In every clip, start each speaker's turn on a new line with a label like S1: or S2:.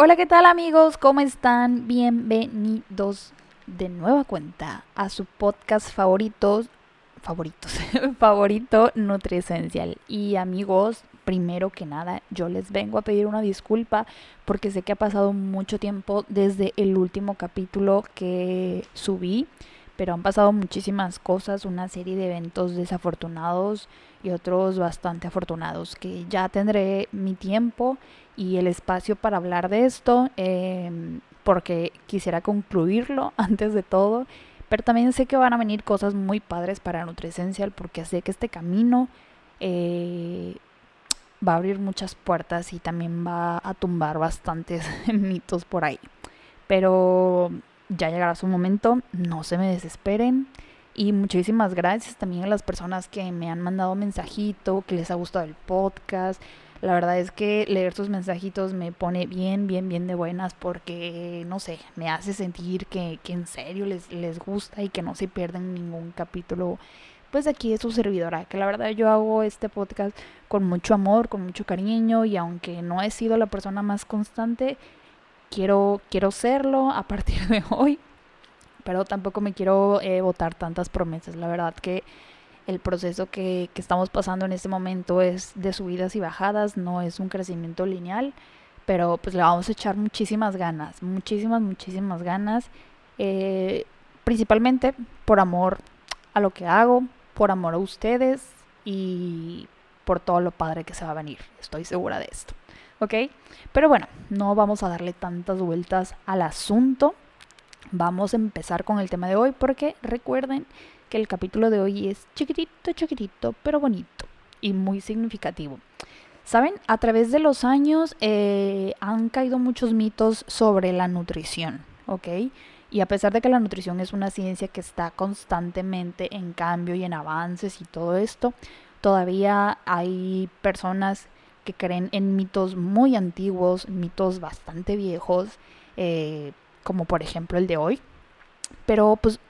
S1: Hola, ¿qué tal amigos? ¿Cómo están? Bienvenidos de nueva cuenta a su podcast favoritos, favoritos, favorito Nutriesencial. Y amigos, primero que nada, yo les vengo a pedir una disculpa porque sé que ha pasado mucho tiempo desde el último capítulo que subí, pero han pasado muchísimas cosas, una serie de eventos desafortunados y otros bastante afortunados que ya tendré mi tiempo y el espacio para hablar de esto, em, porque quisiera concluirlo antes de todo. Pero también sé que van a venir cosas muy padres para Nutrisencial, porque sé que este camino eh, va a abrir muchas puertas y también va a tumbar bastantes mitos por ahí. Pero ya llegará su momento, no se me desesperen. Y muchísimas gracias también a las personas que me han mandado mensajito, que les ha gustado el podcast, la verdad es que leer sus mensajitos me pone bien, bien, bien de buenas porque, no sé, me hace sentir que, que en serio les, les gusta y que no se pierden ningún capítulo. Pues aquí es su servidora, que la verdad yo hago este podcast con mucho amor, con mucho cariño y aunque no he sido la persona más constante, quiero, quiero serlo a partir de hoy, pero tampoco me quiero eh, votar tantas promesas. La verdad que el proceso que, estamos pasando en este momento es de subidas y bajadas, no es un crecimiento lineal, pero pues le vamos a echar muchísimas ganas, muchísimas, muchísimas ganas, eh, principalmente por amor a lo que hago, por amor a ustedes y por todo lo padre que se va a venir, estoy segura de esto. ¿Ok? Pero bueno, no vamos a darle tantas vueltas al asunto. Vamos a empezar con el tema de hoy porque recuerden que el capítulo de hoy es chiquitito, chiquitito, pero bonito y muy significativo. Saben, a través de los años eh, han caído muchos mitos sobre la nutrición, ¿ok? Y a pesar de que la nutrición es una ciencia que está constantemente en cambio y en avances y todo esto, todavía hay personas que creen en mitos muy antiguos, mitos bastante viejos, eh, como por ejemplo el de hoy. Pero pues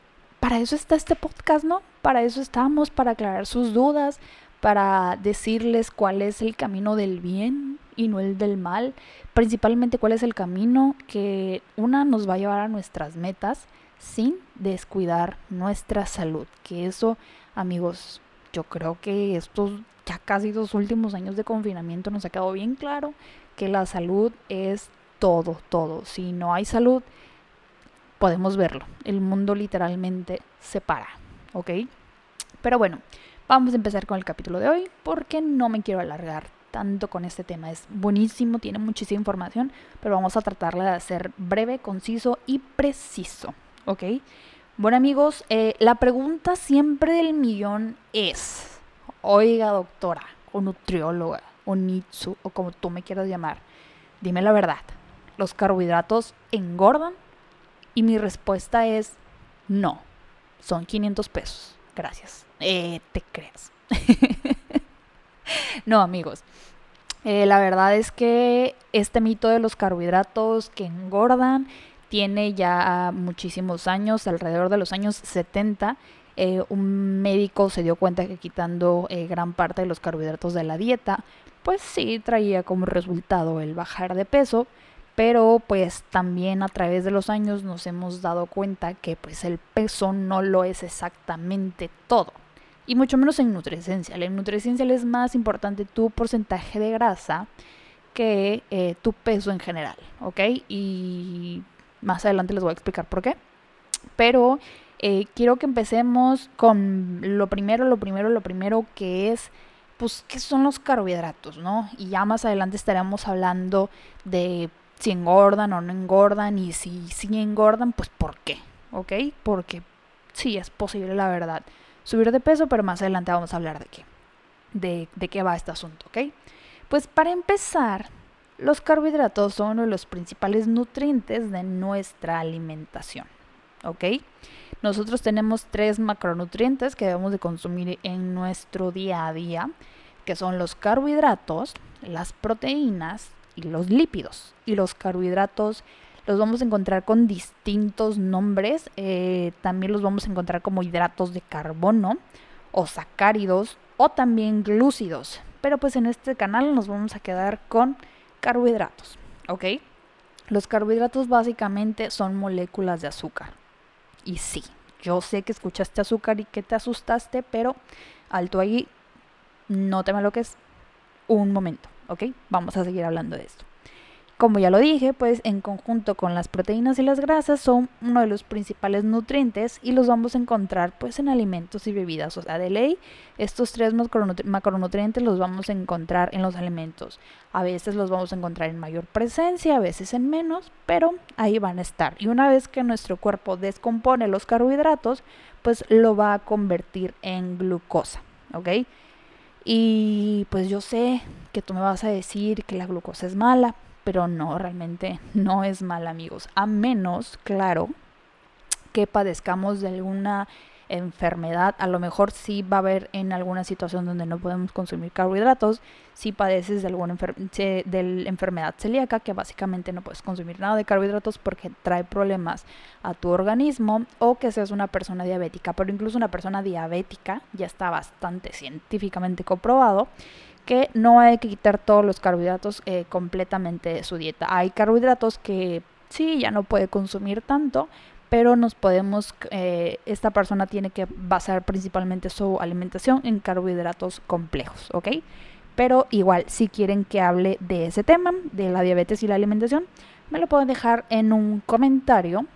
S1: para eso está este podcast, ¿no? Para eso estamos, para aclarar sus dudas, para decirles cuál es el camino del bien y no el del mal, principalmente cuál es el camino que una nos va a llevar a nuestras metas sin descuidar nuestra salud, que eso, amigos, yo creo que estos ya casi dos últimos años de confinamiento nos ha quedado bien claro que la salud es todo, todo. Si no hay salud, podemos verlo. El mundo literalmente se para, ¿ok? Pero bueno, vamos a empezar con el capítulo de hoy porque no me quiero alargar tanto con este tema. Es buenísimo, tiene muchísima información, pero vamos a tratarla de hacer breve, conciso y preciso, ¿ok? Bueno amigos, eh, la pregunta siempre del millón es, oiga doctora, o nutrióloga, o nitsu, o como tú me quieras llamar, dime la verdad, ¿los carbohidratos engordan? Y mi respuesta es no. Son 500 pesos. Gracias. Eh, te crees. no, amigos. Eh, la verdad es que este mito de los carbohidratos que engordan tiene ya muchísimos años, alrededor de los años 70. Eh, un médico se dio cuenta que quitando gran parte de los carbohidratos de la dieta, pues sí traía como resultado el bajar de peso pero pues también a través de los años nos hemos dado cuenta que pues el peso no lo es exactamente todo. Y mucho menos en nutricencial. En nutricencial es más importante tu porcentaje de grasa que eh, tu peso en general, ¿ok? Y más adelante les voy a explicar por qué. Pero eh, quiero que empecemos con lo primero, lo primero, lo primero que es, pues, ¿qué son los carbohidratos, no? Y ya más adelante estaremos hablando de si engordan o no engordan y si sí engordan, pues ¿por qué? ¿Ok? Porque sí es posible, la verdad, subir de peso, pero más adelante vamos a hablar de qué, de, de qué va este asunto, ¿ok? Pues para empezar, los carbohidratos son uno de los principales nutrientes de nuestra alimentación, ¿ok? Nosotros tenemos tres macronutrientes que debemos de consumir en nuestro día a día, que son los carbohidratos, las proteínas y los lípidos. Y los carbohidratos los vamos a encontrar con distintos nombres. Eh, también los vamos a encontrar como hidratos de carbono o sacáridos o también glúcidos. Pero pues en este canal nos vamos a quedar con carbohidratos. ¿Ok? Los carbohidratos básicamente son moléculas de azúcar. Y sí, yo sé que escuchaste azúcar y que te asustaste, pero alto ahí, no te lo que es un momento, Vamos a seguir hablando de esto. Como ya lo dije, pues en conjunto con las proteínas y las grasas son uno de los principales nutrientes y los vamos a encontrar pues en alimentos y bebidas. O sea, de ley, estos tres macronutrientes los vamos a encontrar en los alimentos. A veces los vamos a encontrar en mayor presencia, a veces en menos, pero ahí van a estar. Y una vez que nuestro cuerpo descompone los carbohidratos, pues lo va a convertir en glucosa. Y pues yo sé que tú me vas a decir que la glucosa es mala, pero no, realmente no es mal amigos, a menos, claro, que padezcamos de alguna enfermedad, a lo mejor sí va a haber en alguna situación donde no podemos consumir carbohidratos, si padeces de alguna enfermedad celíaca, que básicamente no puedes consumir nada de carbohidratos porque trae problemas a tu organismo, o que seas una persona diabética, pero incluso una persona diabética ya está bastante científicamente comprobado que no hay que quitar todos los carbohidratos eh, completamente de su dieta. Hay carbohidratos que sí, ya no puede consumir tanto, pero nos podemos, eh, esta persona tiene que basar principalmente su alimentación en carbohidratos complejos, ¿ok? Pero igual, si quieren que hable de ese tema, de la diabetes y la alimentación, me lo pueden dejar en un comentario.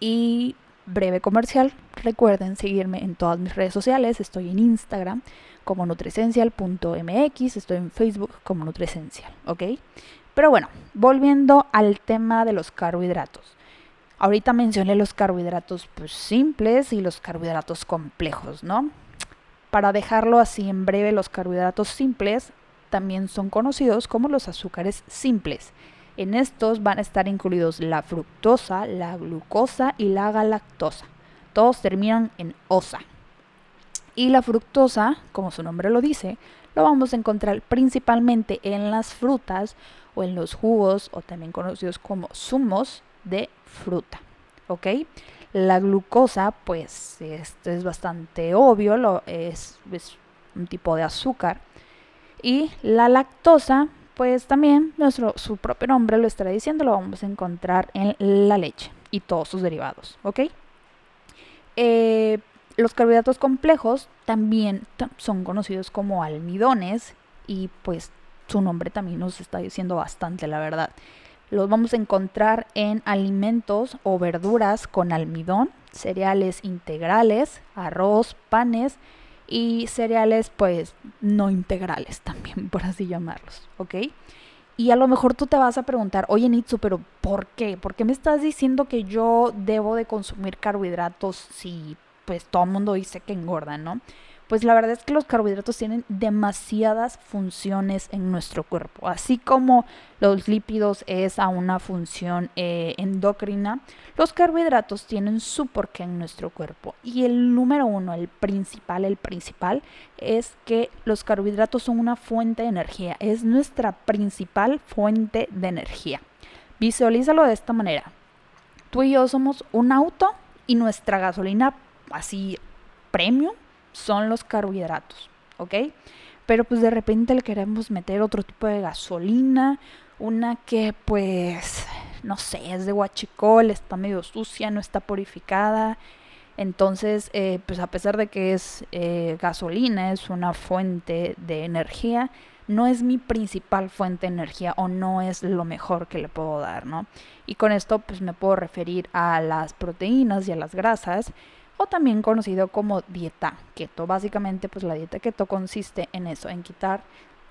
S1: Y breve comercial, recuerden seguirme en todas mis redes sociales, estoy en Instagram, como nutricencial.mx, estoy en Facebook como nutricencial, ¿ok? Pero bueno, volviendo al tema de los carbohidratos. Ahorita mencioné los carbohidratos pues, simples y los carbohidratos complejos, ¿no? Para dejarlo así en breve, los carbohidratos simples también son conocidos como los azúcares simples. En estos van a estar incluidos la fructosa, la glucosa y la galactosa. Todos terminan en osa. Y la fructosa, como su nombre lo dice, lo vamos a encontrar principalmente en las frutas o en los jugos o también conocidos como zumos de fruta. ¿Ok? La glucosa, pues esto es bastante obvio, lo, es, es un tipo de azúcar. Y la lactosa, pues también nuestro, su propio nombre lo estará diciendo, lo vamos a encontrar en la leche y todos sus derivados. ¿Ok? Eh, los carbohidratos complejos también son conocidos como almidones y pues su nombre también nos está diciendo bastante, la verdad. Los vamos a encontrar en alimentos o verduras con almidón, cereales integrales, arroz, panes y cereales pues no integrales también, por así llamarlos, ¿ok? Y a lo mejor tú te vas a preguntar, oye Nitsu, pero ¿por qué? ¿Por qué me estás diciendo que yo debo de consumir carbohidratos si pues todo el mundo dice que engordan, ¿no? Pues la verdad es que los carbohidratos tienen demasiadas funciones en nuestro cuerpo. Así como los lípidos es a una función eh, endocrina, los carbohidratos tienen su porqué en nuestro cuerpo. Y el número uno, el principal, el principal, es que los carbohidratos son una fuente de energía. Es nuestra principal fuente de energía. Visualízalo de esta manera. Tú y yo somos un auto y nuestra gasolina así premium son los carbohidratos, ¿ok? Pero pues de repente le queremos meter otro tipo de gasolina, una que pues, no sé, es de guachicol, está medio sucia, no está purificada. Entonces, eh, pues a pesar de que es eh, gasolina, es una fuente de energía, no es mi principal fuente de energía o no es lo mejor que le puedo dar, ¿no? Y con esto pues me puedo referir a las proteínas y a las grasas o también conocido como dieta keto. Básicamente, pues la dieta keto consiste en eso, en quitar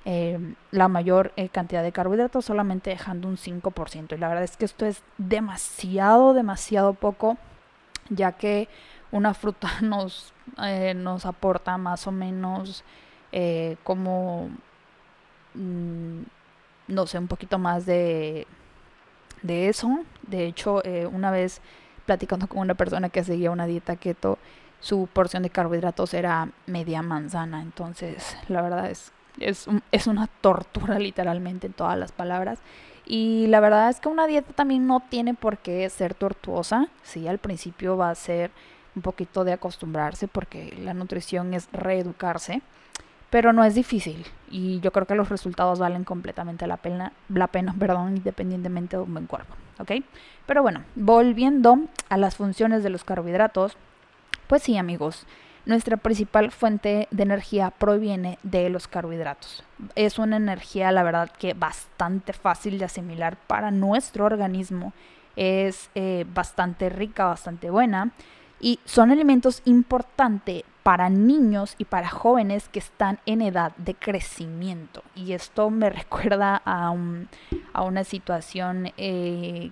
S1: em, la mayor eh, cantidad de carbohidratos solamente dejando un 5%. Y la verdad es que esto es demasiado, demasiado poco, ya que una fruta nos, eh, nos aporta más o menos eh, como, mm, no sé, un poquito más de, de eso. De hecho, una vez platicando con una persona que seguía una dieta keto, su porción de carbohidratos era media manzana. Entonces, la verdad es, es, es una tortura literalmente en todas las palabras. Y la verdad es que una dieta también no tiene por qué ser tortuosa. Sí, al principio va a ser un poquito de acostumbrarse porque la nutrición es reeducarse. Pero no es difícil y yo creo que los resultados valen completamente la pena, la pena perdón, independientemente de un buen cuerpo, ¿ok? Pero bueno, volviendo a las funciones de los carbohidratos, pues sí amigos, nuestra principal fuente de energía proviene de los carbohidratos. Es una energía, la verdad, que bastante fácil de asimilar para nuestro organismo. Es eh, bastante rica, bastante buena. Y son alimentos importantes para niños y para jóvenes que están en edad de crecimiento. Y esto me recuerda a, una situación eh,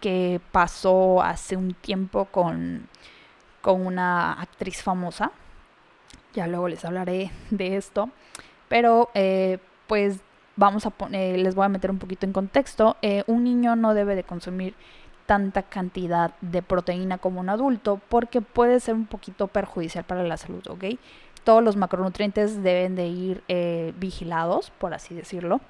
S1: que pasó hace un tiempo con, con una actriz famosa. Ya luego les hablaré de esto. Pero eh, pues vamos a poner, les voy a meter un poquito en contexto. Eh, un niño no debe de consumir tanta cantidad de proteína como un adulto porque puede ser un poquito perjudicial para la salud, ¿ok? Todos los macronutrientes deben de ir eh, vigilados, por así decirlo,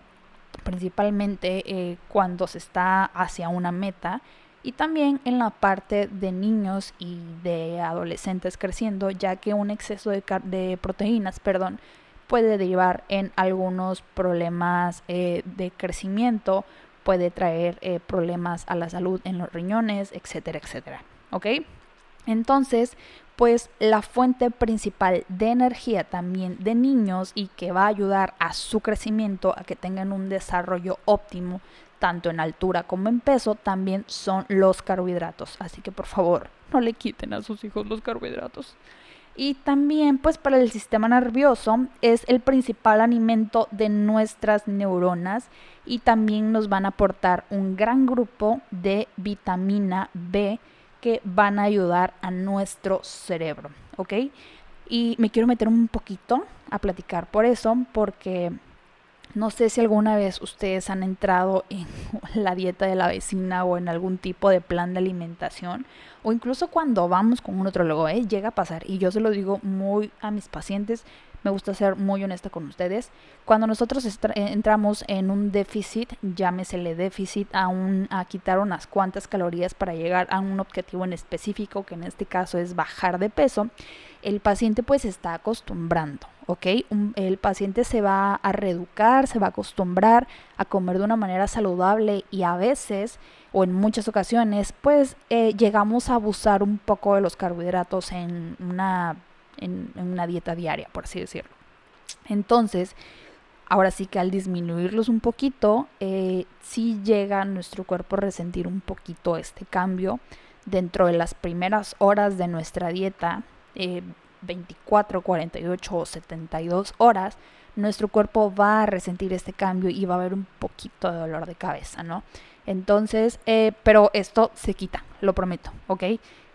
S1: principalmente eh, cuando se está hacia una meta y también en la parte de niños y de adolescentes creciendo, ya que un exceso de, proteínas, perdón, puede derivar en algunos problemas eh, de crecimiento puede traer eh, problemas a la salud en los riñones, etcétera, etcétera. ¿Ok? Entonces, pues la fuente principal de energía también de niños y que va a ayudar a su crecimiento, a que tengan un desarrollo óptimo, tanto en altura como en peso, también son los carbohidratos. Así que por favor, no le quiten a sus hijos los carbohidratos. Y también pues para el sistema nervioso es el principal alimento de nuestras neuronas y también nos van a aportar un gran grupo de vitamina B que van a ayudar a nuestro cerebro, ¿ok? Y me quiero meter un poquito a platicar por eso, porque no sé si alguna vez ustedes han entrado en la dieta de la vecina o en algún tipo de plan de alimentación o incluso cuando vamos con un nutrólogo, ¿eh? llega a pasar y yo se lo digo muy a mis pacientes, me gusta ser muy honesta con ustedes. Cuando nosotros eh, entramos en un déficit, llámesele déficit, a, un, a quitar unas cuantas calorías para llegar a un objetivo en específico, que en este caso es bajar de peso, el paciente pues está acostumbrando, ¿ok? el paciente se va a reeducar, se va a acostumbrar a comer de una manera saludable y a veces o en muchas ocasiones pues eh, llegamos a abusar un poco de los carbohidratos en una en, una dieta diaria, por así decirlo. Entonces, ahora sí que al disminuirlos un poquito, eh, sí llega nuestro cuerpo a resentir un poquito este cambio. Dentro de las primeras horas de nuestra dieta, 24, 48 o 72 horas, nuestro cuerpo va a resentir este cambio y va a haber un poquito de dolor de cabeza, ¿no? Entonces, eh, pero esto se quita, lo prometo, ¿ok?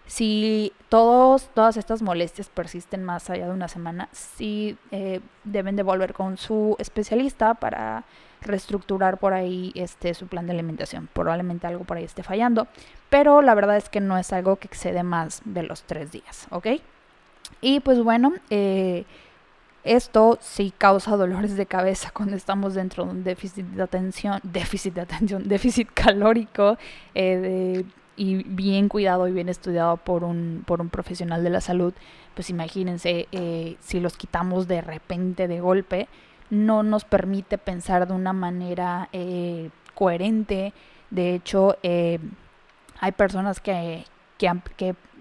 S1: Si todos, todas estas molestias persisten más allá de una semana, sí eh, deben de volver con su especialista para reestructurar por ahí este su plan de alimentación. Probablemente algo por ahí esté fallando, pero la verdad es que no es algo que excede más de los tres días, ¿ok? Y pues bueno, eh, esto sí causa dolores de cabeza cuando estamos dentro de un déficit de atención, déficit de atención, déficit calórico, eh, de y bien cuidado y bien estudiado por un, por un profesional de la salud, pues imagínense eh, si los quitamos de repente, de golpe, no nos permite pensar de una manera eh, coherente. De hecho, eh, hay personas que,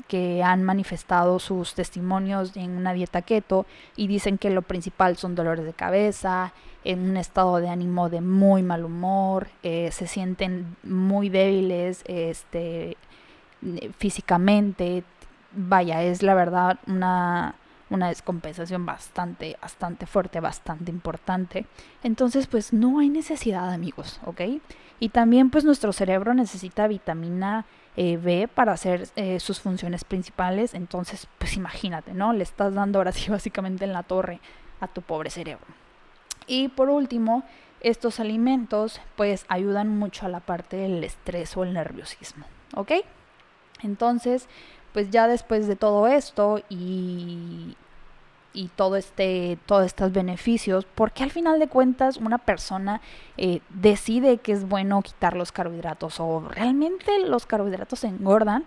S1: que, han, manifestado sus testimonios en una dieta keto y dicen que lo principal son dolores de cabeza, en un estado de ánimo de muy mal humor, eh, se sienten muy débiles este, físicamente. Vaya, es la verdad una, una descompensación bastante, bastante fuerte, bastante importante. Entonces, pues no hay necesidad, amigos, ¿ok? Y también, pues nuestro cerebro necesita vitamina eh, para hacer eh, sus funciones principales. Entonces, pues imagínate, ¿no? Le estás dando ahora sí básicamente en la torre a tu pobre cerebro. Y por último, estos alimentos pues ayudan mucho a la parte del estrés o el nerviosismo, ¿ok? Entonces, pues ya después de todo esto y, y todo este, todos estos beneficios, porque al final de cuentas una persona eh, decide que es bueno quitar los carbohidratos o realmente los carbohidratos engordan,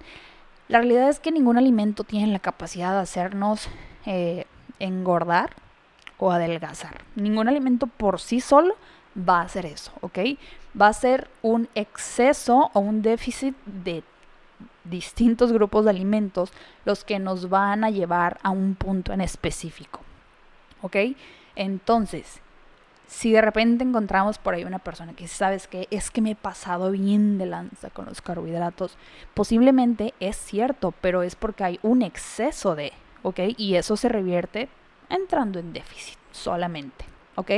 S1: la realidad es que ningún alimento tiene la capacidad de hacernos eh, engordar o adelgazar. Ningún alimento por sí solo va a hacer eso, ¿ok? Va a ser un exceso o un déficit de distintos grupos de alimentos los que nos van a llevar a un punto en específico, ¿ok? Entonces, si de repente encontramos por ahí una persona que sabes que es que me he pasado bien de lanza con los carbohidratos, posiblemente es cierto, pero es porque hay un exceso de, ¿ok? Y eso se revierte entrando en déficit solamente, ¿ok?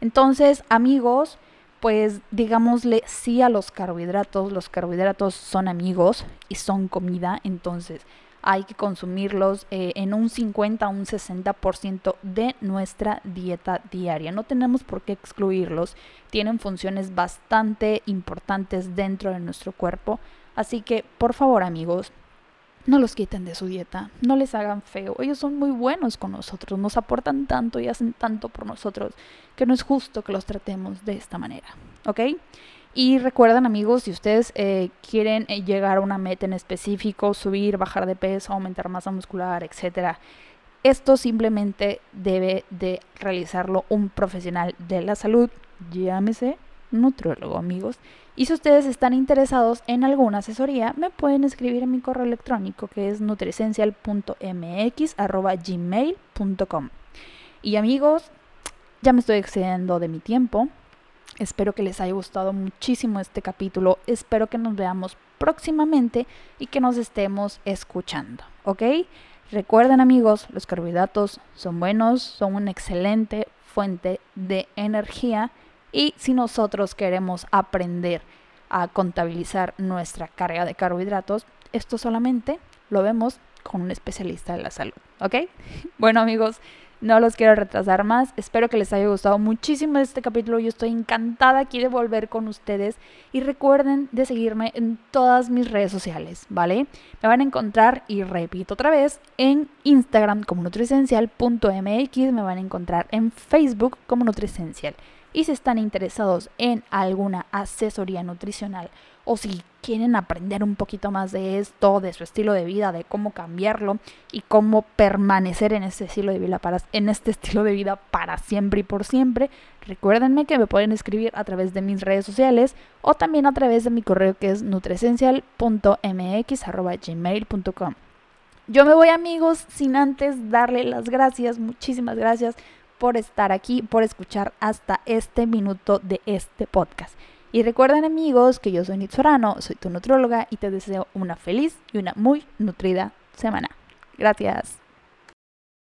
S1: Entonces, amigos, pues digámosle sí a los carbohidratos. Los carbohidratos son amigos y son comida, entonces hay que consumirlos eh, en un 50 a un 60% de nuestra dieta diaria. No tenemos por qué excluirlos. Tienen funciones bastante importantes dentro de nuestro cuerpo. Así que, por favor, amigos, no los quiten de su dieta, no les hagan feo. Ellos son muy buenos con nosotros, nos aportan tanto y hacen tanto por nosotros que no es justo que los tratemos de esta manera. ¿Ok? Y recuerden amigos, si ustedes eh, quieren eh, llegar a una meta en específico, subir, bajar de peso, aumentar masa muscular, etc., esto simplemente debe de realizarlo un profesional de la salud, llámese nutriólogo amigos. Y si ustedes están interesados en alguna asesoría, me pueden escribir en mi correo electrónico que es nutricencial.mx.gmail.com. Y amigos, ya me estoy excediendo de mi tiempo. Espero que les haya gustado muchísimo este capítulo. Espero que nos veamos próximamente y que nos estemos escuchando. ¿Ok? Recuerden amigos, los carbohidratos son buenos, son una excelente fuente de energía y si nosotros queremos aprender a contabilizar nuestra carga de carbohidratos, esto solamente lo vemos con un especialista de la salud. ¿Ok? Bueno amigos, no los quiero retrasar más. Espero que les haya gustado muchísimo este capítulo. Yo estoy encantada aquí de volver con ustedes. Y recuerden de seguirme en todas mis redes sociales, ¿vale? Me van a encontrar, y repito otra vez, en Instagram como nutricencial.mx. Me van a encontrar en Facebook como nutricencial. Y si están interesados en alguna asesoría nutricional o si quieren aprender un poquito más de esto, de su estilo de vida, de cómo cambiarlo y cómo permanecer en este estilo de vida para, en este estilo de vida para siempre y por siempre, recuérdenme que me pueden escribir a través de mis redes sociales o también a través de mi correo que es nutresencial.mx@gmail.com. Yo me voy amigos sin antes darle las gracias, muchísimas gracias por estar aquí, por escuchar hasta este minuto de este podcast. Y recuerden amigos que yo soy Nitzorano, soy tu nutróloga y te deseo una feliz y una muy nutrida semana. Gracias.